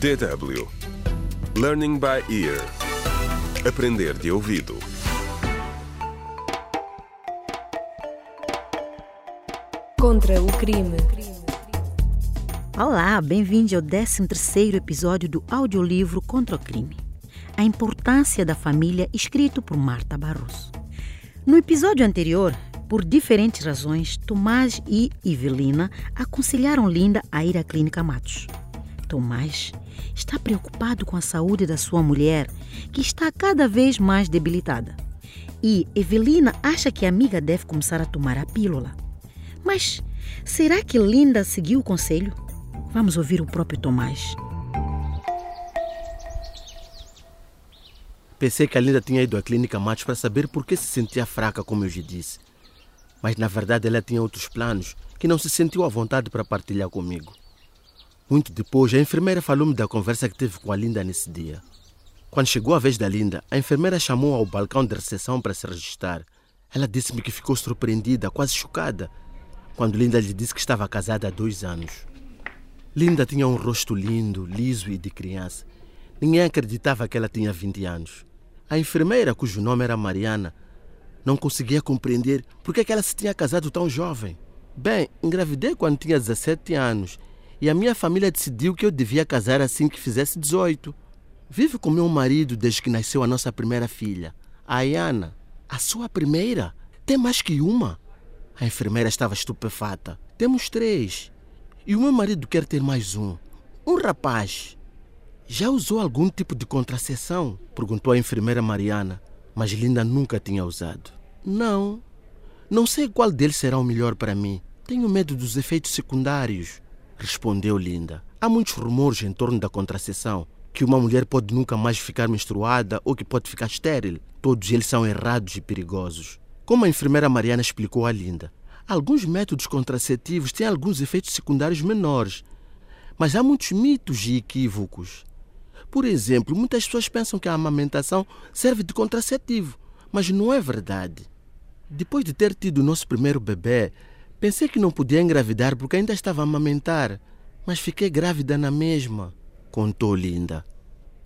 DW Learning by Ear Aprender de ouvido Contra o crime. Olá, bem-vindos ao 13º episódio do audiolivro Contra o Crime. A importância da família, escrito por Marta Barroso. No episódio anterior, por diferentes razões, Tomás e Evelina aconselharam Linda a ir à clínica Matos. Tomás está preocupado com a saúde da sua mulher, que está cada vez mais debilitada. E Evelina acha que a amiga deve começar a tomar a pílula. Mas será que Linda seguiu o conselho? Vamos ouvir o próprio Tomás. Pensei que a Linda tinha ido à clínica Matos para saber por que se sentia fraca, como eu já disse. Mas na verdade ela tinha outros planos que não se sentiu à vontade para partilhar comigo. Muito depois, a enfermeira falou-me da conversa que teve com a Linda nesse dia. Quando chegou a vez da Linda, a enfermeira chamou ao balcão de recepção para se registrar. Ela disse-me que ficou surpreendida, quase chocada, quando Linda lhe disse que estava casada há dois anos. Linda tinha um rosto lindo, liso e de criança. Ninguém acreditava que ela tinha 20 anos. A enfermeira, cujo nome era Mariana, não conseguia compreender por que ela se tinha casado tão jovem. Bem, engravidei quando tinha 17 anos e a minha família decidiu que eu devia casar assim que fizesse 18. Vivo com meu marido desde que nasceu a nossa primeira filha, a Ayana. A sua primeira? Tem mais que uma? A enfermeira estava estupefata. Temos três. E o meu marido quer ter mais um. Um rapaz. Já usou algum tipo de contraceção? Perguntou a enfermeira Mariana. Mas Linda nunca tinha usado. Não. Não sei qual deles será o melhor para mim. Tenho medo dos efeitos secundários. Respondeu Linda. Há muitos rumores em torno da contraceção. Que uma mulher pode nunca mais ficar menstruada ou que pode ficar estéril. Todos eles são errados e perigosos. Como a enfermeira Mariana explicou a Linda, alguns métodos contraceptivos têm alguns efeitos secundários menores, mas há muitos mitos e equívocos. Por exemplo, muitas pessoas pensam que a amamentação serve de contraceptivo, mas não é verdade. Depois de ter tido nosso primeiro bebê, pensei que não podia engravidar porque ainda estava a amamentar, mas fiquei grávida na mesma, contou Linda.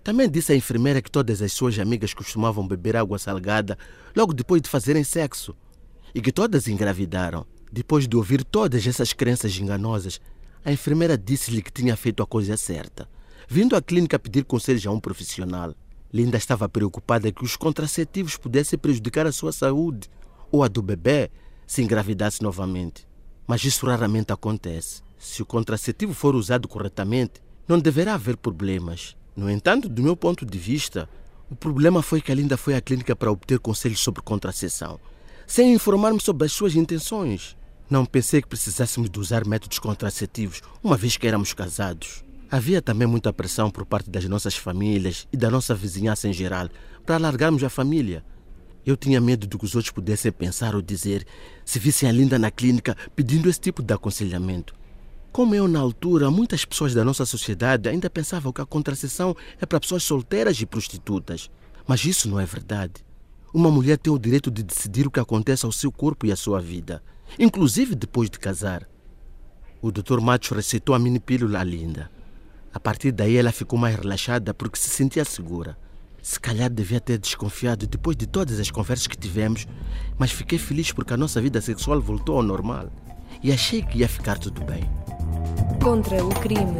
Também disse a enfermeira que todas as suas amigas costumavam beber água salgada logo depois de fazerem sexo e que todas engravidaram. Depois de ouvir todas essas crenças enganosas, a enfermeira disse-lhe que tinha feito a coisa certa. Vindo à clínica pedir conselhos a um profissional, Linda estava preocupada que os contraceptivos pudessem prejudicar a sua saúde ou a do bebê se engravidasse novamente. Mas isso raramente acontece. Se o contraceptivo for usado corretamente, não deverá haver problemas. No entanto, do meu ponto de vista, o problema foi que a Linda foi à clínica para obter conselhos sobre contracepção, sem informar-me sobre as suas intenções. Não pensei que precisássemos de usar métodos contraceptivos, uma vez que éramos casados. Havia também muita pressão por parte das nossas famílias e da nossa vizinhança em geral para alargarmos a família. Eu tinha medo de que os outros pudessem pensar ou dizer se vissem a Linda na clínica pedindo esse tipo de aconselhamento. Como eu, na altura, muitas pessoas da nossa sociedade ainda pensavam que a contracepção é para pessoas solteiras e prostitutas. Mas isso não é verdade. Uma mulher tem o direito de decidir o que acontece ao seu corpo e à sua vida, inclusive depois de casar. O Dr. Matos receitou a mini pílula linda. A partir daí ela ficou mais relaxada porque se sentia segura. Se calhar devia ter desconfiado depois de todas as conversas que tivemos, mas fiquei feliz porque a nossa vida sexual voltou ao normal e achei que ia ficar tudo bem. Contra o crime.